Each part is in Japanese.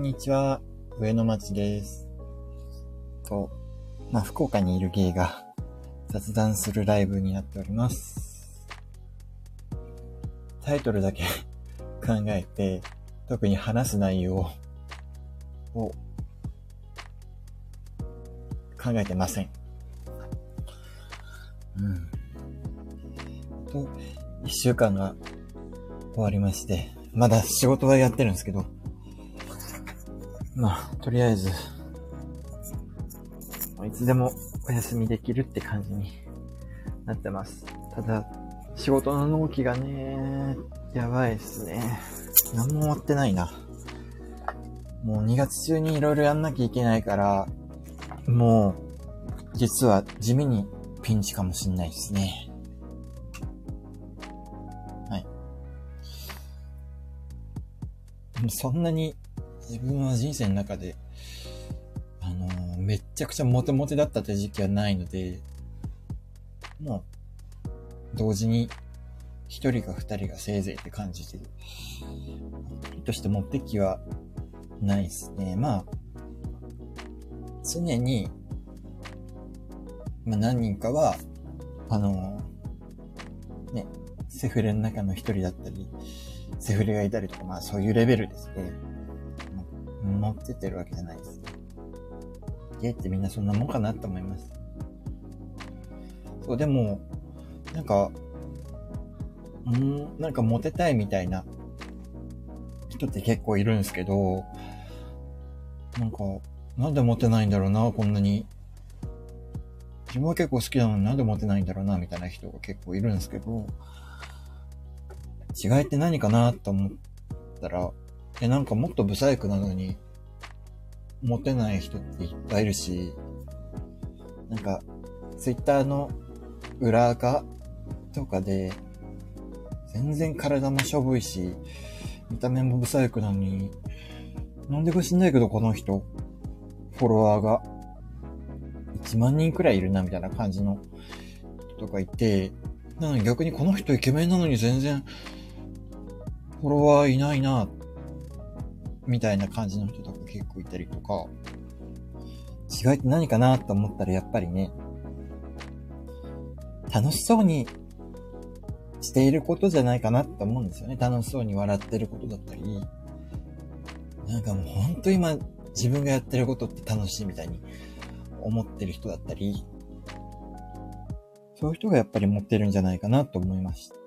こんにちは、上野町です。と、まあ、福岡にいる芸が雑談するライブになっております。タイトルだけ 考えて、特に話す内容を考えてません。うん。と、一週間が終わりまして、まだ仕事はやってるんですけど、まあ、とりあえず、いつでもお休みできるって感じになってます。ただ、仕事の納期がね、やばいっすね。何も終わってないな。もう2月中にいろいろやんなきゃいけないから、もう、実は地味にピンチかもしんないですね。はい。そんなに自分は人生の中で、あのーめっちゃくちゃモテモテだったって時期はないので、もう、同時に、一人か二人がせいぜいって感じで、として持ってきはないですね。まあ、常に、まあ何人かは、あのーね、セフレの中の一人だったり、セフレがいたりとか、まあそういうレベルですね。持ってってるわけじゃないです。ゲイってみんなそんなもんかなと思います。そう、でも、なんか、んなんかモテたいみたいな人って結構いるんですけど、なんか、なんでモテないんだろうな、こんなに。自分は結構好きなのになんでモテないんだろうな、みたいな人が結構いるんですけど、違いって何かなと思ったら、え、なんかもっとブサイクなのに、モテない人っていっぱいいるし、なんか、ツイッターの裏垢とかで、全然体もしょぼいし、見た目もブサイクなのに、なんでか知んないけどこの人、フォロワーが1万人くらいいるなみたいな感じのとかいて、なのに逆にこの人イケメンなのに全然フォロワーいないなみたいな感じの人とか結構いたりとか、違いって何かなと思ったらやっぱりね、楽しそうにしていることじゃないかなって思うんですよね。楽しそうに笑ってることだったり、なんかもうほんと今自分がやってることって楽しいみたいに思ってる人だったり、そういう人がやっぱり持ってるんじゃないかなと思いました。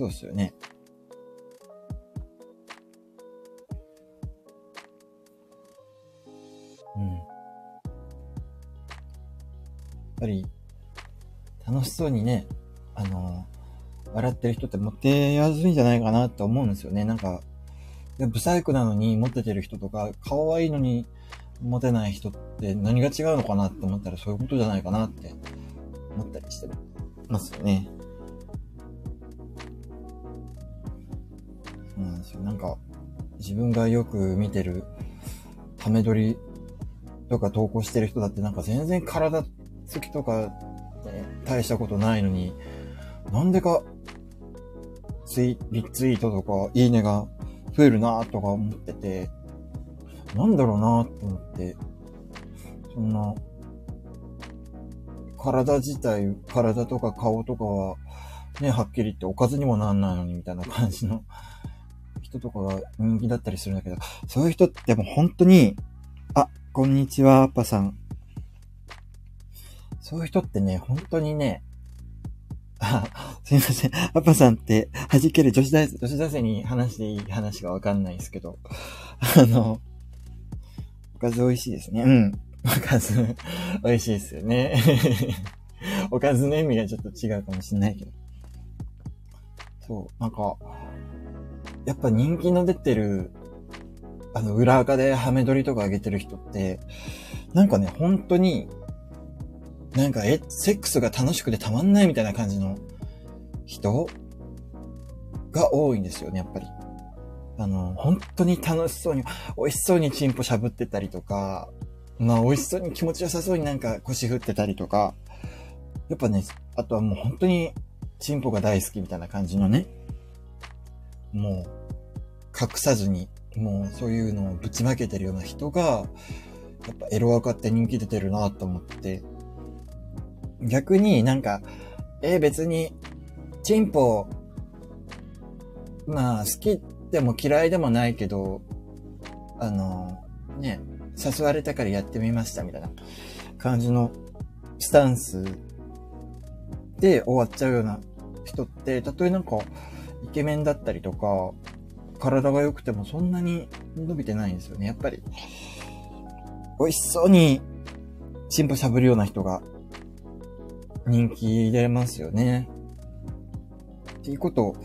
そうですよね。うん。やっぱり、楽しそうにね、あの、笑ってる人ってモテやすいんじゃないかなって思うんですよね。なんか、でブサイクなのにモテてる人とか、可愛いのにモテない人って何が違うのかなって思ったらそういうことじゃないかなって思ったりしてますよね。なん。か、自分がよく見てる、ハメ撮りとか投稿してる人だってなんか全然体つきとか、ね、大したことないのに、なんでか、ツイ、リツイートとか、いいねが増えるなとか思ってて、なんだろうなと思って、そんな、体自体、体とか顔とかは、ね、はっきり言っておかずにもなんないのにみたいな感じの人とかが人気だったりするんだけど、そういう人ってもう本当に、あ、こんにちは、アッパさん。そういう人ってね、本当にね、あ、すいません。アッパさんって、弾ける女子大生、女子大生に話していい話がわかんないですけど、あの、おかず美味しいですね。うん。おかず、美味しいですよね。おかずの意味がちょっと違うかもしれないけど。そう、なんか、やっぱ人気の出てる、あの、裏垢でハメ撮りとか上げてる人って、なんかね、本当に、なんか、え、セックスが楽しくてたまんないみたいな感じの人が多いんですよね、やっぱり。あの、本当に楽しそうに、美味しそうにチンポしゃぶってたりとか、まあ美味しそうに気持ちよさそうになんか腰振ってたりとか、やっぱね、あとはもう本当にチンポが大好きみたいな感じのね、もう、隠さずに、もうそういうのをぶちまけてるような人が、やっぱエロアカって人気出てるなと思って、逆になんか、えー、別に、チンポ、まあ、好きでも嫌いでもないけど、あの、ね、誘われたからやってみましたみたいな感じのスタンスで終わっちゃうような人って、たとえなんか、ケメンだったりとか、体が良くてもそんなに伸びてないんですよね。やっぱり、美味しそうに、チンポしゃぶるような人が人気出ますよね。っていうことを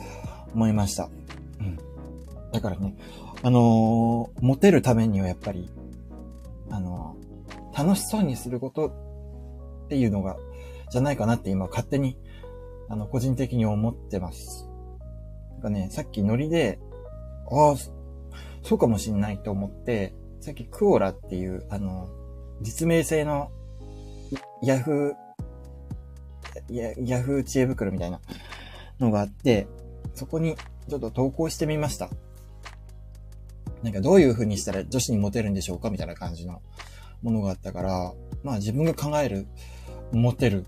思いました。うん。だからね、あのー、モテるためにはやっぱり、あのー、楽しそうにすることっていうのが、じゃないかなって今勝手に、あの、個人的に思ってます。なんかね、さっきノリで、ああ、そうかもしんないと思って、さっきクオラっていう、あの、実名制のヤフー、ヤヤフー知恵袋みたいなのがあって、そこにちょっと投稿してみました。なんかどういう風にしたら女子にモテるんでしょうか？みたいな感じのものがあったから、まあ自分が考える、モテる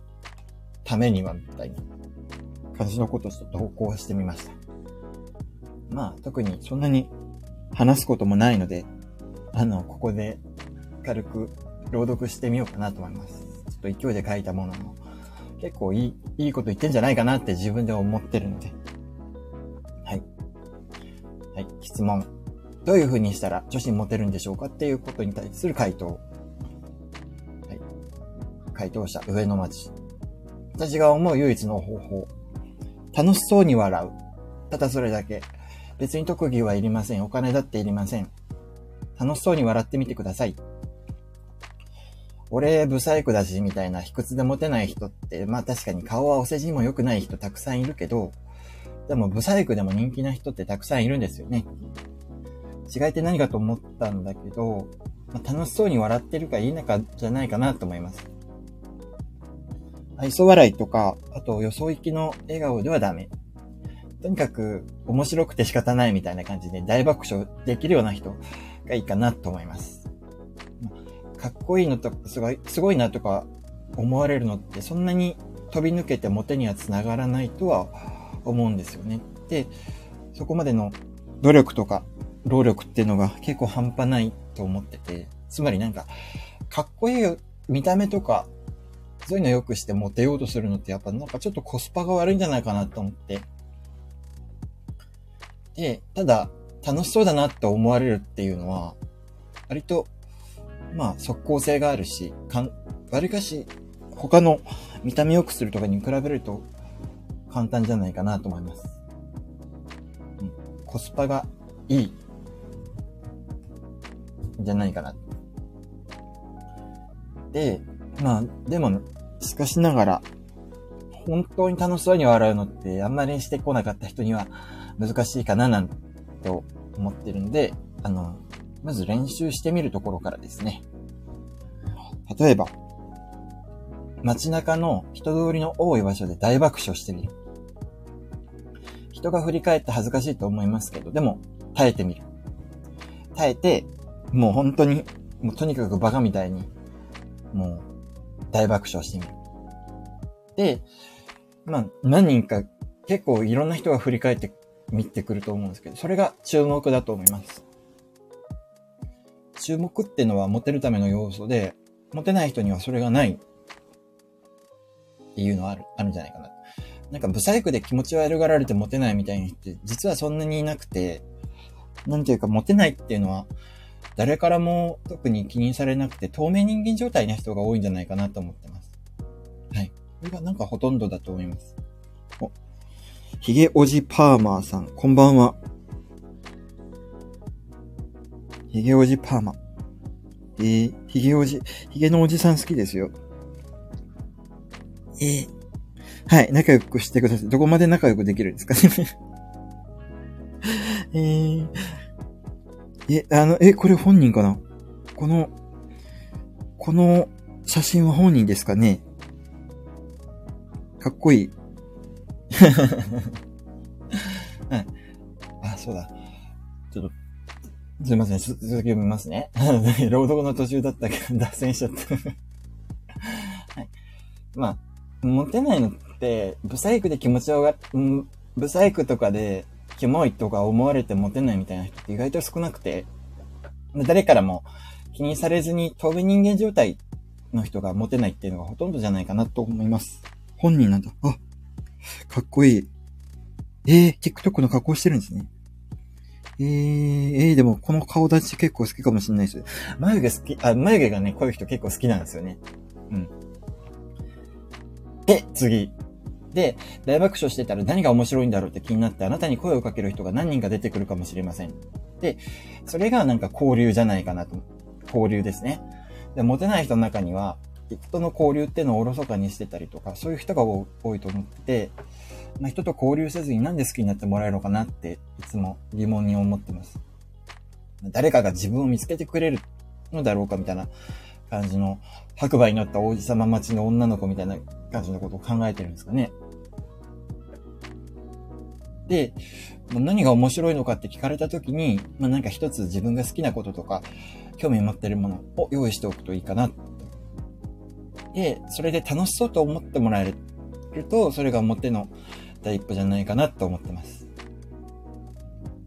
ためには、みたいな感じのことをちょっと投稿してみました。まあ特にそんなに話すこともないので、あの、ここで軽く朗読してみようかなと思います。ちょっと勢いで書いたものも、結構いい、いいこと言ってんじゃないかなって自分で思ってるので。はい。はい、質問。どういう風にしたら女子にモテるんでしょうかっていうことに対する回答。はい。回答者、上野町。私が思う唯一の方法。楽しそうに笑う。ただそれだけ。別に特技はいりません。お金だっていりません。楽しそうに笑ってみてください。俺、ブサイクだし、みたいな卑屈でモテない人って、まあ確かに顔はお世辞も良くない人たくさんいるけど、でもブサイクでも人気な人ってたくさんいるんですよね。違いって何かと思ったんだけど、まあ、楽しそうに笑ってるかいいのかじゃないかなと思います。愛想笑いとか、あと予想行きの笑顔ではダメ。とにかく面白くて仕方ないみたいな感じで大爆笑できるような人がいいかなと思います。かっこいいのとすごい、すごいなとか思われるのってそんなに飛び抜けてモテには繋がらないとは思うんですよね。で、そこまでの努力とか労力っていうのが結構半端ないと思ってて、つまりなんか、かっこいい見た目とか、そういうの良くしてモテようとするのってやっぱなんかちょっとコスパが悪いんじゃないかなと思って。で、ただ、楽しそうだなって思われるっていうのは、割と、まあ、即効性があるし、かん、割かし、他の見た目良くするとかに比べると簡単じゃないかなと思います。うん、コスパがいいじゃないかな。で、まあ、でも、しかしながら、本当に楽しそうに笑うのってあんまりしてこなかった人には難しいかななんて思ってるんで、あの、まず練習してみるところからですね。例えば、街中の人通りの多い場所で大爆笑してみる。人が振り返って恥ずかしいと思いますけど、でも耐えてみる。耐えて、もう本当に、もうとにかくバカみたいに、もう大爆笑してみる。で、まあ何人か結構いろんな人が振り返って見てくると思うんですけど、それが注目だと思います。注目っていうのはモテるための要素で、モテない人にはそれがないっていうのはある、あるんじゃないかな。なんか、ブサイクで気持ち悪がられてモテないみたいな人って、実はそんなにいなくて、なんていうか、モテないっていうのは、誰からも特に気にされなくて、透明人間状態な人が多いんじゃないかなと思ってます。はい。これがなんかほとんどだと思います。お、ヒゲおじパーマーさん、こんばんは。ヒゲおじパーマ。えー、ヒゲおじ、ヒゲのおじさん好きですよ。えー、はい、仲良くしてください。どこまで仲良くできるんですか？ね えー、え、あの、え、これ本人かな？この、この写真は本人ですかね？かっこいい。はい。あ、そうだ。ちょっと、すいません、続き読みますね。朗読の途中だったけど、脱線しちゃったはい。まあ、モテないのって、ブサイクで気持ちが、うん、ブサイクとかで、キモいとか思われてモテないみたいな人って意外と少なくて、誰からも気にされずに、透明人間状態の人がモテないっていうのがほとんどじゃないかなと思います。本人なんだ。あ、かっこいい。えー、TikTok の加工してるんですね。えー、えー、でもこの顔立ち結構好きかもしれないです。眉毛好き、あ、眉毛がね、こういう人結構好きなんですよね。うん。で、次。で、大爆笑してたら何が面白いんだろうって気になってあなたに声をかける人が何人か出てくるかもしれません。で、それがなんか交流じゃないかなと。交流ですね。で、モテない人の中には、人の交流っていうのをおろそかにしてたりとか、そういう人が多いと思ってて、まあ、人と交流せずになんで好きになってもらえるのかなっていつも疑問に思ってます。誰かが自分を見つけてくれるのだろうかみたいな感じの白馬に乗った王子様待ちの女の子みたいな感じのことを考えてるんですかね。で、何が面白いのかって聞かれた時に、まあ、なんか一つ自分が好きなこととか、興味持ってるものを用意しておくといいかな。で、それで楽しそうと思ってもらえると、それが表の第一歩じゃないかなと思ってます。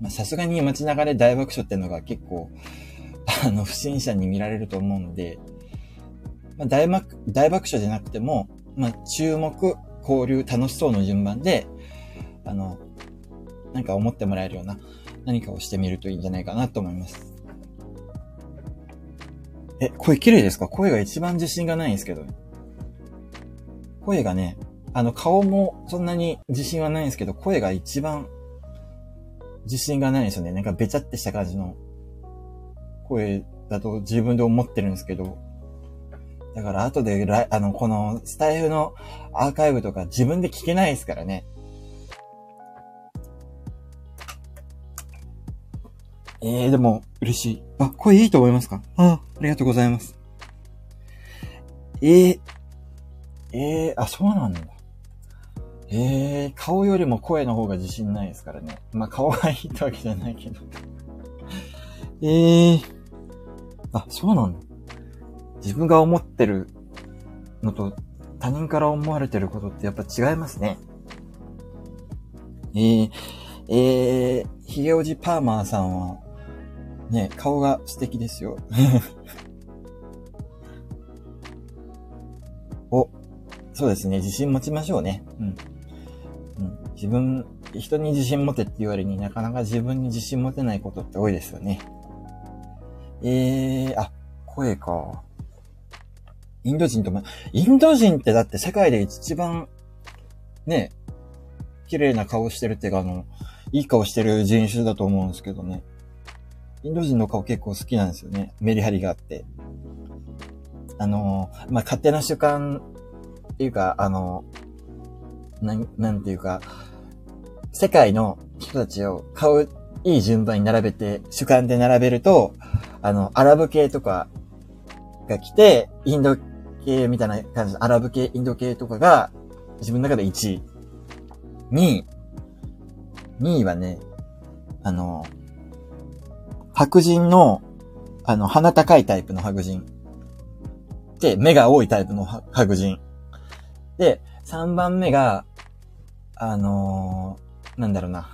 まあ、さすがに街中で大爆笑ってのが結構、あの、不審者に見られると思うんで、まあ、大爆、大爆笑じゃなくても、まあ、注目、交流、楽しそうの順番で、あの、なんか思ってもらえるような何かをしてみるといいんじゃないかなと思います。え、声綺麗ですか？声が一番自信がないんですけど。声がね、あの、顔もそんなに自信はないんですけど、声が一番自信がないんですよね。なんかべちゃってした感じの声だと自分で思ってるんですけど、だから後であの、このスタイフのアーカイブとか自分で聞けないですからね。ええー、でも、嬉しい。あ、声いいと思いますか？ああ、りがとうございます。ええー、えー、あ、そうなんだ。ええ顔よりも声の方が自信ないですからね。まあ、顔がいいってわけじゃないけど。ええあ、そうなんだ。自分が思ってるのと他人から思われてることってやっぱ違いますね。ええええひげおじパーマーさんは、ね、顔が素敵ですよ。お、そうですね。自信持ちましょうね。うん。うん、自分、人に自信持てって言われになかなか自分に自信持てないことって多いですよね。えー、あ、声か。インド人とも、インド人ってだって世界で一番、ね、綺麗な顔してるっていうか、あの、いい顔してる人種だと思うんですけどね。インド人の顔結構好きなんですよね。メリハリがあって。あのー、まあ、勝手な習慣っていうか、あのー、なん、なんていうか、世界の人たちを顔いい順番に並べて、主観で並べると、あの、アラブ系とかが来て、インド系みたいな感じのアラブ系、インド系とかが、自分の中で1位。2位。2位はね、あのー、白人の、あの、鼻高いタイプの白人。で、目が多いタイプの白人。で、3番目が、あのー、なんだろうな。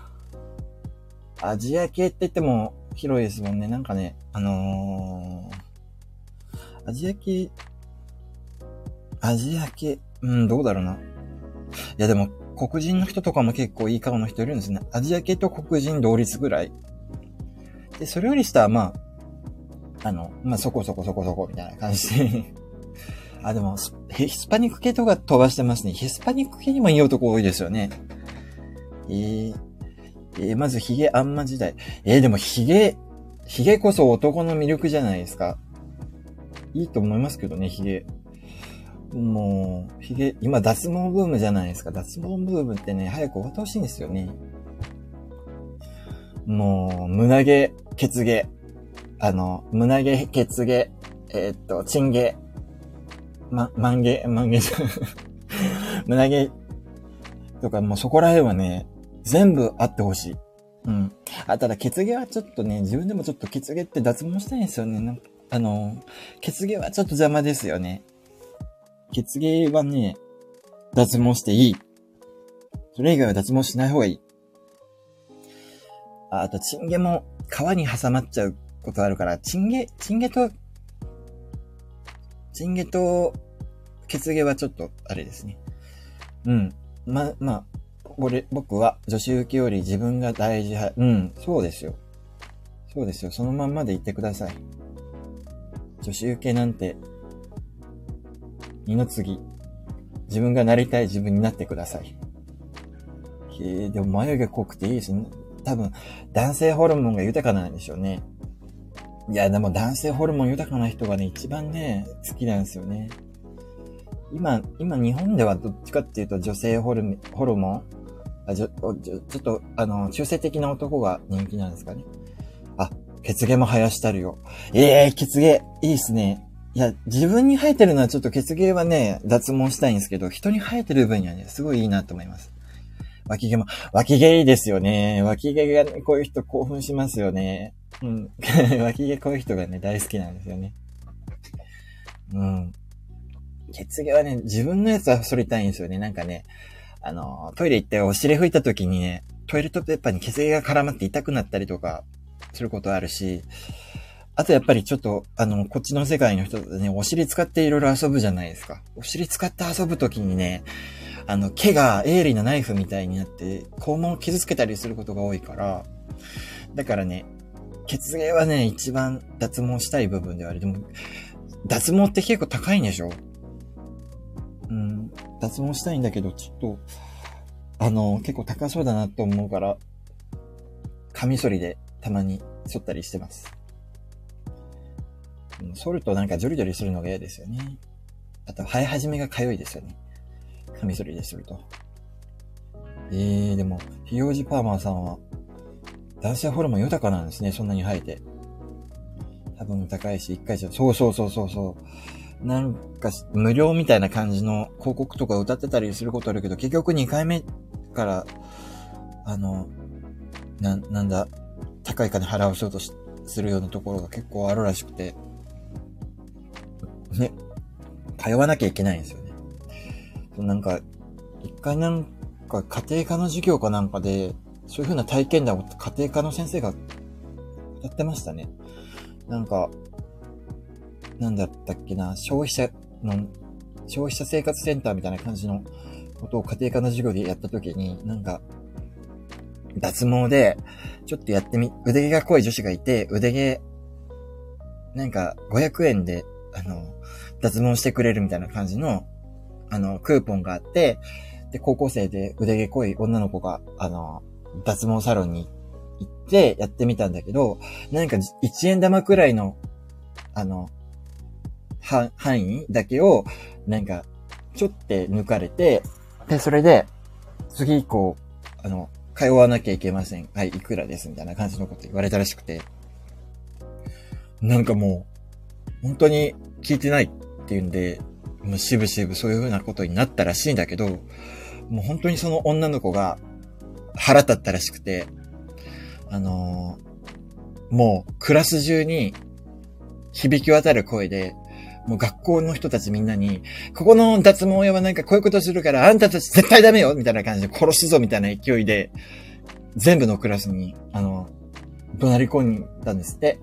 アジア系って言っても広いですもんね。なんかね、あのー、アジア系、アジア系、うん、どうだろうな。いやでも、黒人の人とかも結構いい顔の人いるんですね。アジア系と黒人同率ぐらいで、それより下は、まあ、あの、まあ、そこそこそこそこみたいな感じで あ、でも、ヒスパニック系とか飛ばしてますね。ヒスパニック系にもいい男多いですよね。えー、えー、まずヒゲあんま時代。えー、でもヒゲ、ヒゲこそ男の魅力じゃないですか。いいと思いますけどね、ヒゲ。もう、ヒゲ、今脱毛ブームじゃないですか。脱毛ブームってね、早く終わってほしいんですよね。もう、胸毛、ケツ毛、あの、胸毛、ケツ毛、えー、っと、チン毛、ま、マン毛、マン毛じゃん胸毛とか、もうそこら辺はね、全部あってほしい。うん。あ、ただ、血毛はちょっとね、自分でもちょっと血毛って脱毛したいんですよね。なんあの、血毛はちょっと邪魔ですよね。血毛はね、脱毛していい。それ以外は脱毛しない方がいい。あと、チンゲも皮に挟まっちゃうことあるから、チンゲ、チンゲと、チンゲと、血毛はちょっと、あれですね。うん。ま、まあ、俺、僕は女子受けより自分が大事派。うん、そうですよ。そうですよ。そのまんまで言ってください。女子受けなんて、二の次。自分がなりたい自分になってください。へえ、でも眉毛濃くていいですね。多分、男性ホルモンが豊かなんでしょうね。いや、でも男性ホルモン豊かな人がね、一番ね、好きなんですよね。今、今日本ではどっちかっていうと女性ホルホルモン？あちょ、ちょ、ちょっと、あの、中性的な男が人気なんですかね。あ、血毛も生やしたるよ。ええー、血毛、いいっすね。いや、自分に生えてるのはちょっと血毛はね、脱毛したいんですけど、人に生えてる分にはね、すごいいいなと思います。脇毛も、脇毛いいですよね。脇毛がね、こういう人興奮しますよね。うん。脇毛こういう人がね、大好きなんですよね。うん。血毛はね、自分のやつは剃りたいんですよね。なんかね、あの、トイレ行ってお尻拭いた時にね、トイレットペーパーに血毛が絡まって痛くなったりとかすることあるし、あとやっぱりちょっと、あの、こっちの世界の人でね、お尻使っていろいろ遊ぶじゃないですか。お尻使って遊ぶ時にね、あの、毛が鋭利なナイフみたいになって、肛門を傷つけたりすることが多いから、だからね、血毛はね、一番脱毛したい部分ではある。でも、脱毛って結構高いんでしょ？うん、脱毛したいんだけど、ちょっと、あの、結構高そうだなと思うから、カミソリでたまに剃ったりしてます。剃るとなんかジョリジョリするのが嫌ですよね。あと、生え始めがかゆいですよね。カミソリですると。えー、でも、ひようじパーマーさんは、男性ホルモン豊かなんですね、そんなに生えて。多分高いし、一回じゃ、そうそうそうそうそう。なんか、無料みたいな感じの広告とか歌ってたりすることあるけど、結局2回目から、あの、な、なんだ、高い金払うしようとしするようなところが結構あるらしくて、ね、通わなきゃいけないんですよ。なんか、一回なんか家庭科の授業かなんかで、そういう風な体験談を家庭科の先生がやってましたね。なんか、なんだったっけな、消費者の、消費者生活センターみたいな感じのことを家庭科の授業でやった時に、なんか、脱毛で、ちょっとやってみ、腕毛が濃い女子がいて、腕毛、なんか、500円で、あの、脱毛してくれるみたいな感じの、あの、クーポンがあって、で、高校生で腕毛濃い女の子が、あの、脱毛サロンに行ってやってみたんだけど、なんか1円玉くらいの、あの、範囲だけを、なんか、ちょって抜かれて、で、それで、次以降、あの、通わなきゃいけません。はい、いくらです、みたいな感じのこと言われたらしくて。なんかもう、本当に聞いてないっていうんで、もうしぶしぶそういう風なことになったらしいんだけど、もう本当にその女の子が腹立ったらしくて、あのー、もうクラス中に響き渡る声で、もう学校の人たちみんなに、ここの脱毛屋はなんかこういうことするから、あんたたち絶対ダメよみたいな感じで殺すぞみたいな勢いで、全部のクラスに、あの、怒鳴り込んだんですって。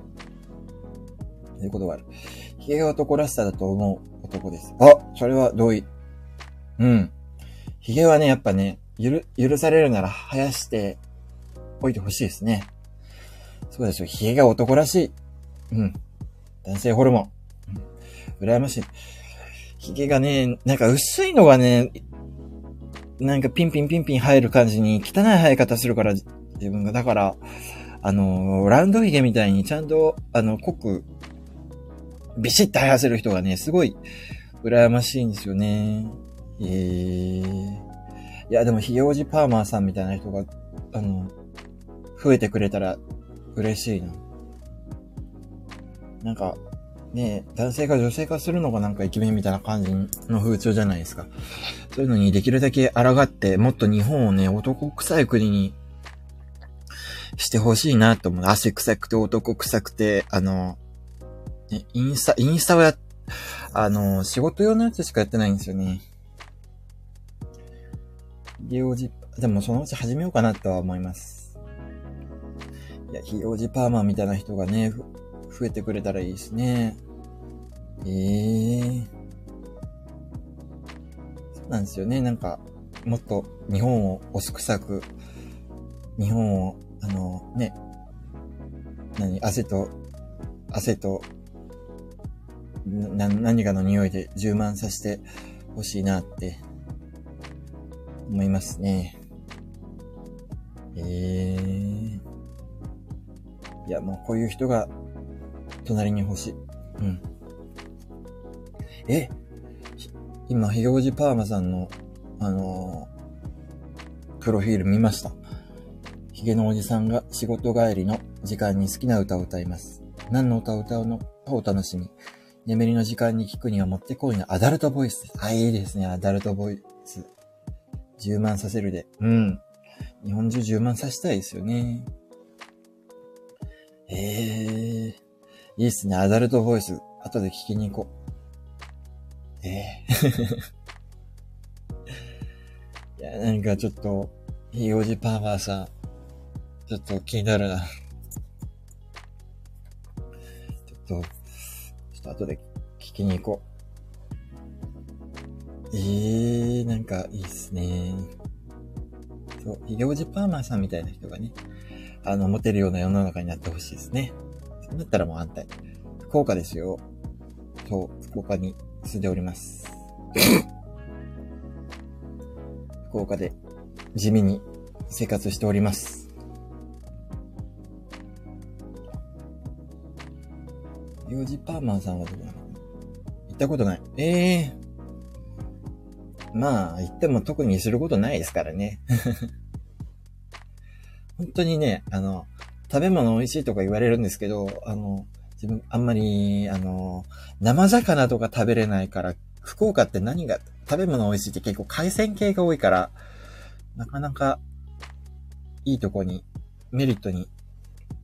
ということがある。髭が男らしさだと思う男です。あ、それは同意。うん。髭はね、やっぱね、許、許されるなら生やしておいてほしいですね。そうですよ。髭が男らしい。うん。男性ホルモン。羨ましい。髭がね、なんか薄いのがね、なんかピンピンピンピン生える感じに汚い生え方するから、自分が。だから、あの、ラウンド髭みたいにちゃんと、あの、濃く、ビシッと生やせる人がね、すごい、羨ましいんですよね。えー。いや、でも、ひげおじパーマーさんみたいな人が、あの、増えてくれたら嬉しいな。なんか、ね男性が女性化するのがなんかイケメンみたいな感じの風潮じゃないですか。そういうのにできるだけ抗って、もっと日本をね、男臭い国にしてほしいなと思う。汗臭くて男臭くて、あの、ね、インスタ、インスタはや、あの、仕事用のやつしかやってないんですよね。ひげおじ、でもそのうち始めようかなとは思います。いや、ひげおじパーマみたいな人がね、増えてくれたらいいですね。ええー。そうなんですよね。なんか、もっと日本をおすくさく、日本を、あの、ね、何、汗と、汗と、何かの匂いで充満させてほしいなって思いますね。ええー。いや、もうこういう人が隣に欲しい。うん。え今、ひげおじパーマさんの、あのー、プロフィール見ました。ひげのおじさんが仕事帰りの時間に好きな歌を歌います。何の歌を歌うのかを楽しみ。眠りの時間に聞くにはもってこいのアダルトボイスです。あ、いいですね、アダルトボイス。充満させるで。うん。日本中充満させたいですよね。ええー、いいっすね、アダルトボイス。後で聞きに行こう。ええー、いや、なんかちょっと、ひいおじパーマーさん、ちょっと気になるな。ちょっと、と後で聞きに行こう。ええー、なんかいいっすね。そう、医療ジパーマーさんみたいな人がね、あの、持てるような世の中になってほしいですね。そうなったらもう安泰。福岡ですよ。そう、福岡に住んでおります。福岡で地味に生活しております。ヨージパーマンさんはどこな？の行ったことない。ええー、まあ、言っても特にすることないですからね。本当にね、あの、食べ物美味しいとか言われるんですけど、あの、自分あんまり、あの、生魚とか食べれないから、福岡って何が、食べ物美味しいって結構海鮮系が多いから、なかなかいいとこに、メリットに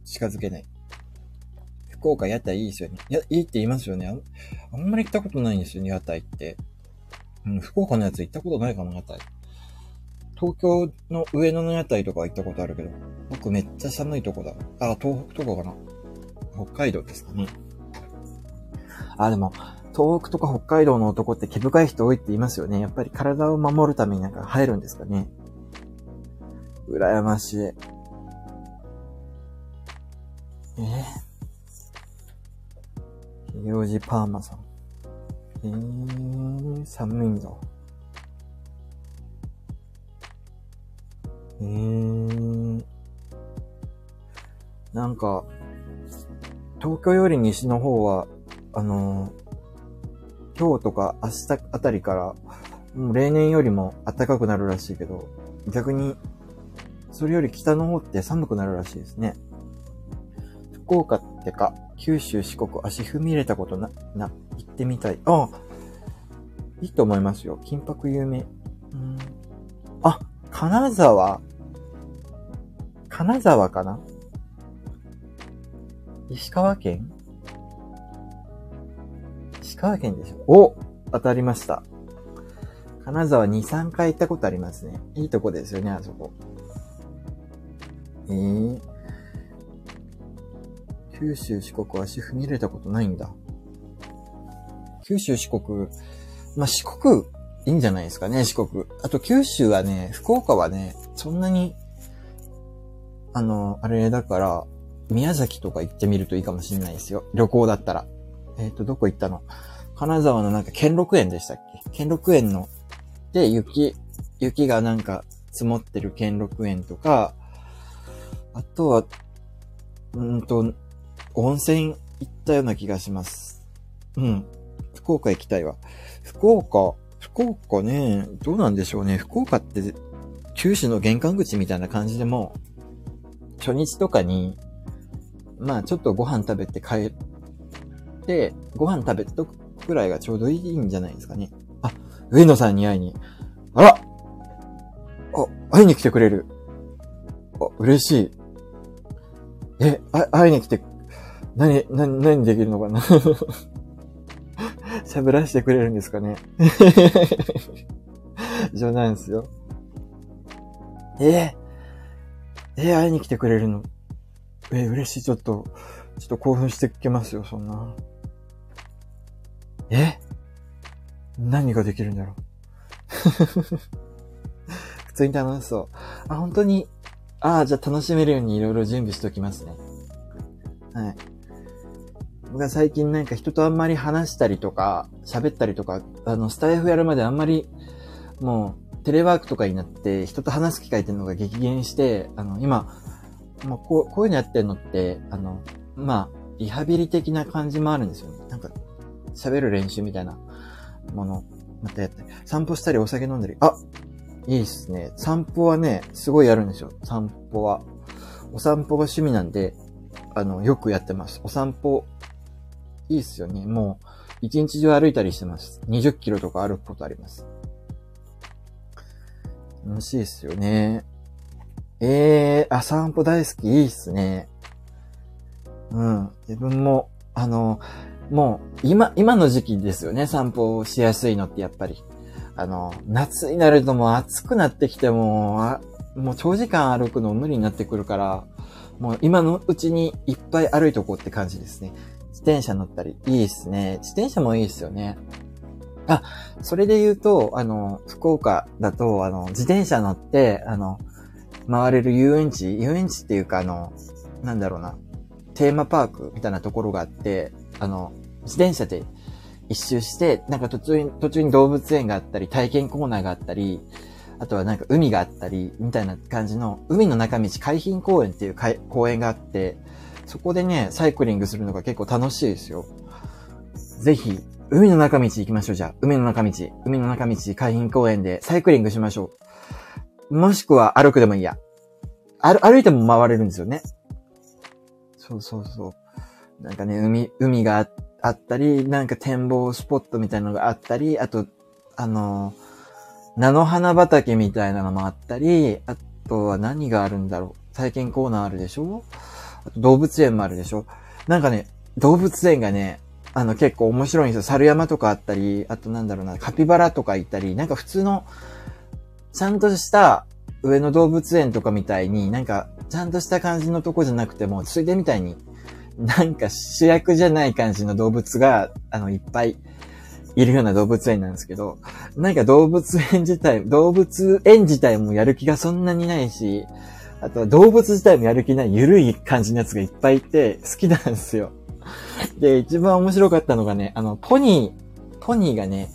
近づけない。福岡屋台いいですよね。いや、いいって言いますよね。あんまり行ったことないんですよね、屋台って。うん、福岡のやつ行ったことないかな、屋台。東京の上野の屋台とか行ったことあるけど、僕めっちゃ寒いとこだ。あ、東北とかかな？北海道ですかね。あ、でも、東北とか北海道の男って毛深い人多いって言いますよね。やっぱり体を守るためになんか生えるんですかね。羨ましい。え、ひげおじパーマさん。えー、寒いんだ。えー、なんか、東京より西の方は、あのー、今日とか明日あたりから、もう例年よりも暖かくなるらしいけど、逆に、それより北の方って寒くなるらしいですね。福岡ってか、九州四国足踏み入れたことな、な、行ってみたい。ああいいと思いますよ。金箔有名。うん。あ、金沢金沢かな？石川県？石川県でしょ？お当たりました。金沢2、3回行ったことありますね。いいとこですよね、あそこ。ええー、九州四国足踏み入れたことないんだ。九州四国、まあ、四国、いいんじゃないですかね、四国。あと九州はね、福岡はね、そんなに、あの、あれだから、宮崎とか行ってみるといいかもしれないですよ。旅行だったら。えっ、ー、と、どこ行ったの？金沢のなんか兼六園でしたっけ？兼六園の、で、雪、雪がなんか積もってる兼六園とか、あとは、うんと、温泉行ったような気がします。うん。福岡行きたいわ。福岡、福岡ね、どうなんでしょうね。福岡って九州の玄関口みたいな感じでも、初日とかに、まあちょっとご飯食べて帰って、ご飯食べてとくくらいがちょうどいいんじゃないですかね。あ、上野さんに会いに。あらあ、会いに来てくれる。あ、嬉しい。え、あ、会いに来て、何、何、何できるのかな？喋らせてくれるんですかね？冗談ですよ。えー、えー、会いに来てくれるの？えー、嬉しい。ちょっと、ちょっと興奮してきますよ、そんな。え？何ができるんだろう？普通に楽しそう。あ、本当に、ああ、じゃあ楽しめるようにいろいろ準備しておきますね。はい。僕は最近なんか人とあんまり話したりとか、喋ったりとか、あの、スタイフやるまであんまり、もう、テレワークとかになって、人と話す機会っていうのが激減して、あの、今、まあ、こう、こういうのやってるのって、あの、まあ、リハビリ的な感じもあるんですよね。なんか、喋る練習みたいなもの、またやって、散歩したりお酒飲んだり、あいいっすね。散歩はね、すごいやるんですよ。散歩は。お散歩が趣味なんで、あの、よくやってます。お散歩、いいっすよね。もう、一日中歩いたりしてます。20キロとか歩くことあります。楽しいっすよね。ええー、あ、散歩大好き、いいっすね。うん。自分も、あの、もう、今、今の時期ですよね、散歩をしやすいのってやっぱり。あの、夏になるともう暑くなってきても、もう長時間歩くの無理になってくるから、もう今のうちにいっぱい歩いとこうって感じですね。自転車乗ったり、いいっすね。自転車もいいっすよね。あ、それで言うと、あの、福岡だと、あの、自転車乗って、あの、回れる遊園地遊園地っていうか、あの、なんだろうな、テーマパークみたいなところがあって、あの、自転車で一周して、なんか途中に、途中に動物園があったり、体験コーナーがあったり、あとはなんか海があったり、みたいな感じの、海の中道海浜公園っていう公園があって、そこでね、サイクリングするのが結構楽しいですよ。ぜひ、海の中道行きましょう、じゃあ。海の中道、海の中道海浜公園でサイクリングしましょう。もしくは歩くでもいいや。歩、歩いても回れるんですよね。そうそうそう。なんかね、海、海があったり、なんか展望スポットみたいなのがあったり、あと、あの、菜の花畑みたいなのもあったり、あとは何があるんだろう。体験コーナーあるでしょ？動物園もあるでしょ？なんかね、動物園がね、あの結構面白いんですよ。猿山とかあったり、あとなんだろうな、カピバラとか行ったり、なんか普通の、ちゃんとした上野動物園とかみたいに、なんか、ちゃんとした感じのとこじゃなくても、ついでみたいに、なんか主役じゃない感じの動物が、あの、いっぱいいるような動物園なんですけど、なんか動物園自体、動物園自体もやる気がそんなにないし、あとは動物自体もやる気ない緩い感じのやつがいっぱいいて好きなんですよ。で、一番面白かったのがね、あの、ポニー、ポニーがね、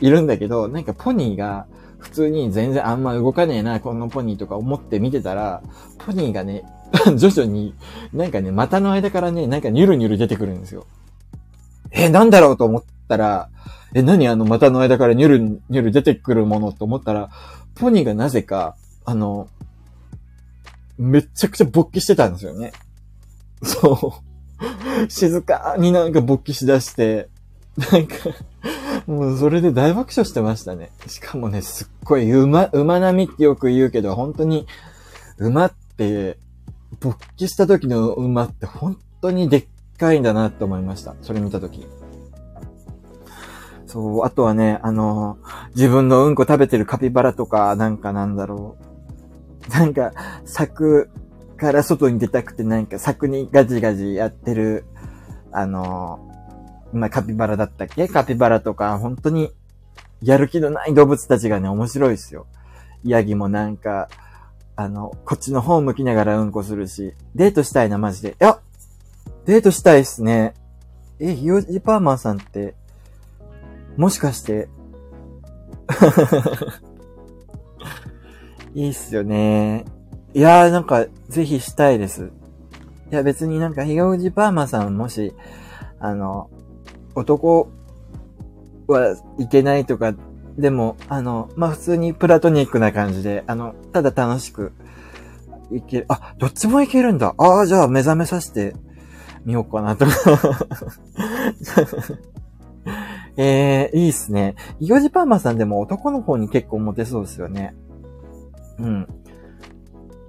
いるんだけど、なんかポニーが、普通に全然あんま動かねえな、このポニーとか思って見てたら、ポニーがね、徐々に、なんかね、股の間からね、なんかニュルニュル出てくるんですよ。え、なんだろうと思ったら、え、何あの股の間からニュルニュル出てくるものと思ったら、ポニーがなぜか、あの、めちゃくちゃ勃起してたんですよね。そう。静かになんか勃起しだして、なんか、もうそれで大爆笑してましたね。しかもね、すっごい馬、馬並みってよく言うけど、本当に、馬って、勃起した時の馬って本当にでっかいんだなって思いました。それ見た時。そう、あとはね、あの、自分のうんこ食べてるカピバラとか、なんかなんだろう。なんか、柵から外に出たくて、なんか柵にガジガジやってる、あの、まあ、カピバラだったっけ？カピバラとか、本当に、やる気のない動物たちがね、面白いですよ。ヤギもなんか、あの、こっちの方向きながらうんこするし、デートしたいな、マジで。いやデートしたいっすね。え、ヒヨジパーマンさんって、もしかして、いいっすよね。いやーなんか、ぜひしたいです。いや別になんか、ヒヨジパーマさんもし、あの、男はいけないとかでも、あの、まあ、普通にプラトニックな感じで、あの、ただ楽しく、いける。あ、どっちもいけるんだ。ああ、じゃあ目覚めさせてみようかなとか えー、いいっすね。イゴジパーマさんでも男の方に結構モテそうですよね。うん。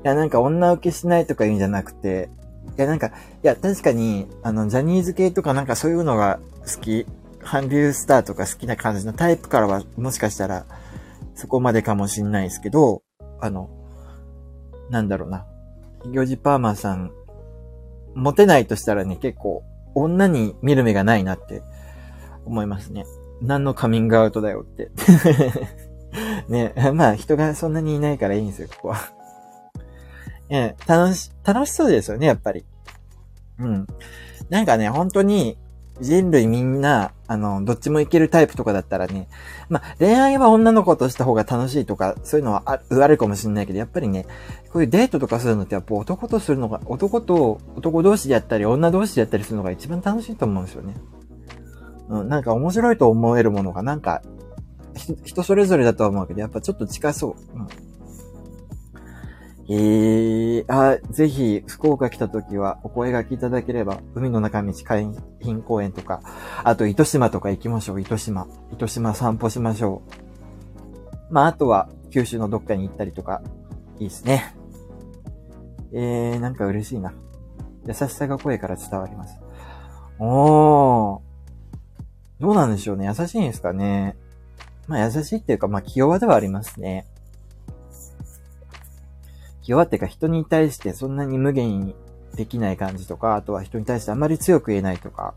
いや、なんか女受けしないとか言うんじゃなくて、いや、なんか、いや、確かに、あの、ジャニーズ系とかなんかそういうのが好き、韓流スターとか好きな感じのタイプからは、もしかしたら、そこまでかもしんないですけど、あの、なんだろうな。行事パーマさん、モテないとしたらね、結構、女に見る目がないなって思いますね。何のカミングアウトだよって。ね、まあ人がそんなにいないからいいんですよ、ここは。え、楽し、楽しそうですよね、やっぱり。うん。なんかね、本当に、人類みんな、あの、どっちもいけるタイプとかだったらね、まあ、恋愛は女の子とした方が楽しいとか、そういうのはああるかもしれないけど、やっぱりね、こういうデートとかするのってやっぱ男とするのが、男と男同士でやったり、女同士でやったりするのが一番楽しいと思うんですよね。うん、なんか面白いと思えるものが、なんか、人それぞれだとは思うけど、やっぱちょっと近そう。うんえー、あ、ぜひ、福岡来た時はお声がけいただければ、海の中道海浜公園とか、あと糸島とか行きましょう、糸島。糸島散歩しましょう。まあ、あとは、九州のどっかに行ったりとか、いいですね。えー、なんか嬉しいな。優しさが声から伝わります。おー。どうなんでしょうね。優しいんですかね。まあ優しいっていうか、まあ気弱ではありますね。気弱っていうか人に対してそんなに無限にできない感じとか、あとは人に対してあんまり強く言えないとか、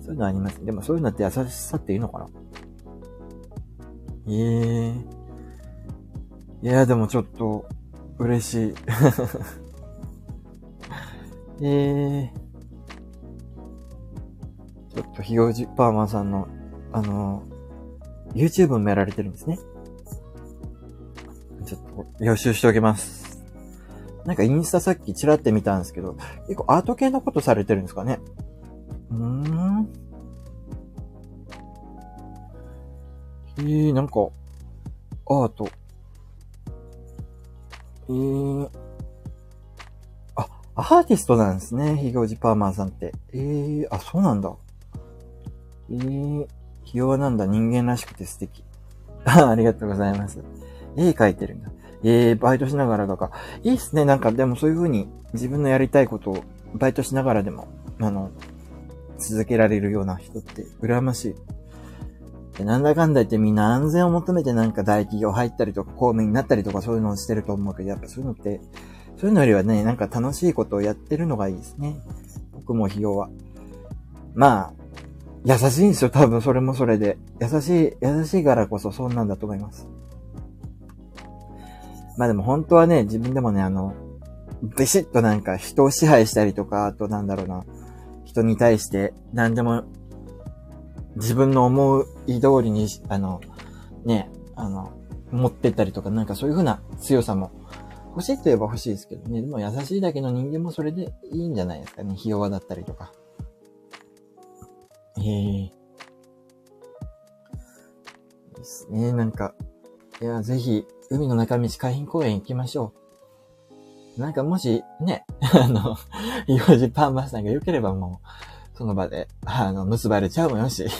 そういうのあります。でもそういうのって優しさっていいのかなええー。いや、でもちょっと、嬉しい。え えー。ちょっと、ひよじパーマンさんの、あの、YouTube もやられてるんですね。ちょっと予習しておきます。なんかインスタさっきチラって見たんですけど、結構アート系のことされてるんですかね。うーん。えー、なんか、アート。えー、あ、アーティストなんですね、ひげおじパーマンさんって。えー、あ、そうなんだ。えー、ひ弱なんだ、人間らしくて素敵。ありがとうございます。絵描いてるんだ。えー、バイトしながらがか。いいっすね。なんか、でもそういう風に自分のやりたいことをバイトしながらでも、あの、続けられるような人って羨ましい。でなんだかんだ言ってみんな安全を求めてなんか大企業入ったりとか公務員になったりとかそういうのをしてると思うけど、やっぱそういうのって、そういうのよりはね、なんか楽しいことをやってるのがいいですね。僕も費用は。まあ、優しいんですよ。多分それもそれで。優しい、優しいからこそそんなんだと思います。まあでも本当はね、自分でもね、あの、ビシッとなんか人を支配したりとか、あとなんだろうな、人に対して何でも自分の思い通りに、あの、ね、あの、持ってったりとか、なんかそういう風な強さも欲しいと言えば欲しいですけどね。でも優しいだけの人間もそれでいいんじゃないですかね。ひ弱だったりとか。ええ。ですね。なんか、いや、ぜひ、海の中道海浜公園行きましょう。なんかもし、ね、あの、幼児パンマスさんが良ければもう、その場で、あの、結ばれちゃうもよし。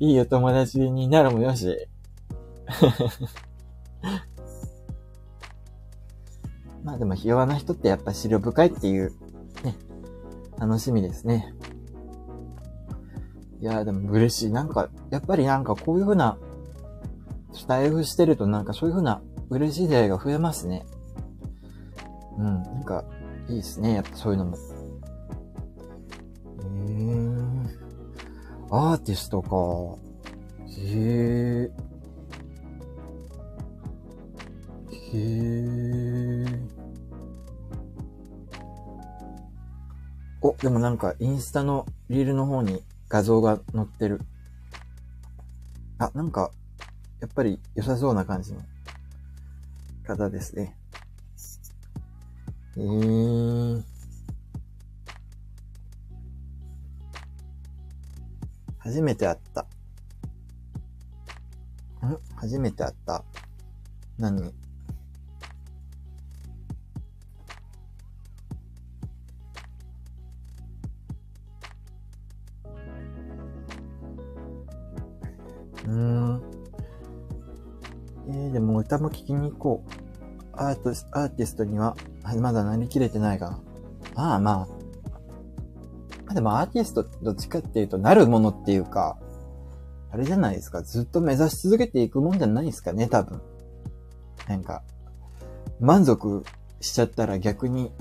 いいお友達になるもよし。まあでも、ひ弱な人ってやっぱ資料深いっていう、楽しみですね。いや、でも嬉しい。なんか、やっぱりなんかこういう風な、スタイフしてるとなんかそういう風な嬉しい出会いが増えますね。うん、なんか、いいですね。やっぱそういうのも。へー。アーティストか。へー。へー。でもなんかインスタのリールの方に画像が載ってる。あ、なんか、やっぱり良さそうな感じの方ですね。えー。初めて会った。ん？初めて会った。何？うん。えー、でも歌も聴きに行こう。アート、アーティストには、まだなりきれてないが、まあまあ、でもアーティストどっちかっていうと、なるものっていうか、あれじゃないですか。ずっと目指し続けていくもんじゃないですかね、多分。なんか、満足しちゃったら逆に、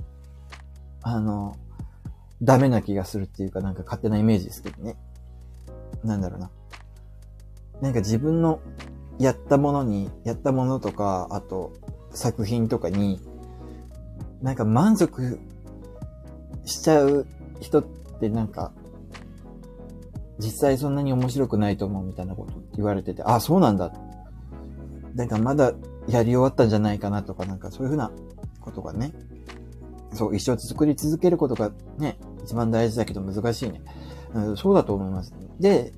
あの、ダメな気がするっていうか、なんか勝手なイメージですけどね。なんだろうな。なんか自分のやったものに、やったものとか、あと作品とかに、なんか満足しちゃう人ってなんか、実際そんなに面白くないと思うみたいなこと言われてて、あ、そうなんだ。なんかまだやり終わったんじゃないかなとか、なんかそういうふうなことがね。そう、一生作り続けることがね、一番大事だけど難しいね。うん、そうだと思います、で、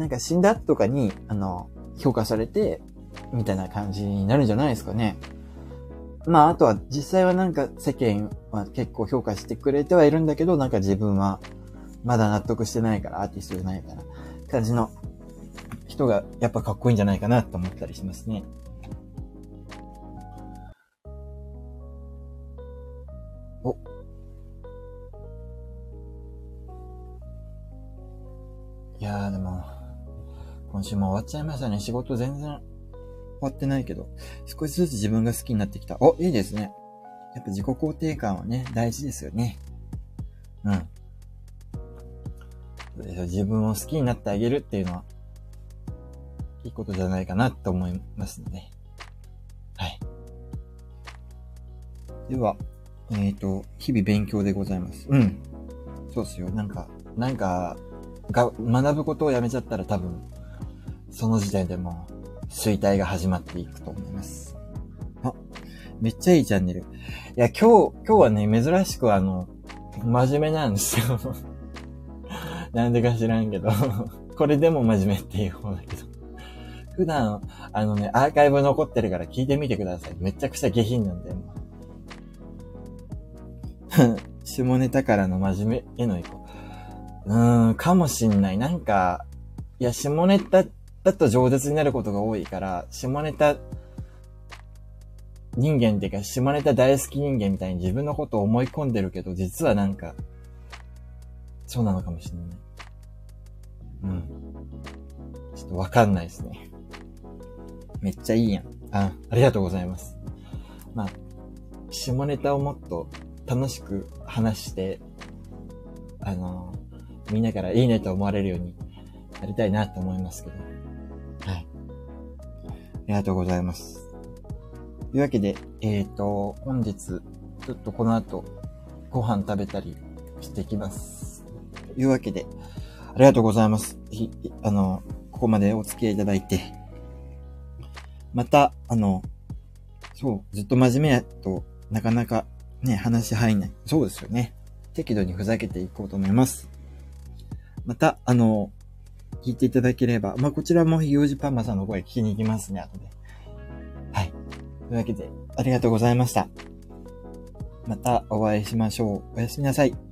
なんか死んだとかに、あの、評価されて、みたいな感じになるんじゃないですかね。まあ、あとは実際はなんか世間は結構評価してくれてはいるんだけど、なんか自分はまだ納得してないから、アーティストじゃないから、感じの人がやっぱかっこいいんじゃないかなと思ったりしますね。お。いやーでも、今週も終わっちゃいましたね。仕事全然終わってないけど、少しずつ自分が好きになってきた。お、いいですね。やっぱ自己肯定感はね、大事ですよね。うん。自分を好きになってあげるっていうのは、いいことじゃないかなと思いますので。はい。では、えっ、ー、と、日々勉強でございます。うん。そうっすよ。なんか、なんか、が、学ぶことをやめちゃったら多分、その時点でもう、衰退が始まっていくと思います。あ、めっちゃいいチャンネル。いや、今日、今日はね、珍しくあの、真面目なんですよ。なんでか知らんけど これでも真面目っていう方だけど普段、あのね、アーカイブ残ってるから聞いてみてください。めちゃくちゃ下品なんで、下ネタからの真面目への移行。うーん、かもしんない。なんか、いや、下ネタだと饒舌になることが多いから、下ネタ人間っていうか、下ネタ大好き人間みたいに自分のことを思い込んでるけど、実はなんか、そうなのかもしれない。うん。ちょっとわかんないですね。めっちゃいいやん。あ、ありがとうございます。まあ、下ネタをもっと楽しく話して、あの、みんなからいいねと思われるようになりたいなと思いますけど。ありがとうございます。というわけで、えっ、ー、と、本日、ちょっとこの後、ご飯食べたりしてきます。というわけで、ありがとうございます。ひ、あの、ここまでお付き合いいただいて。また、あの、そう、ずっと真面目やとなかなかね、話入んない。そうですよね。適度にふざけていこうと思います。また、あの、聞いていただければ、まあ、こちらもひよじパンマさんの声聞きに行きますね、後で。はい。というわけで、ありがとうございました。またお会いしましょう。おやすみなさい。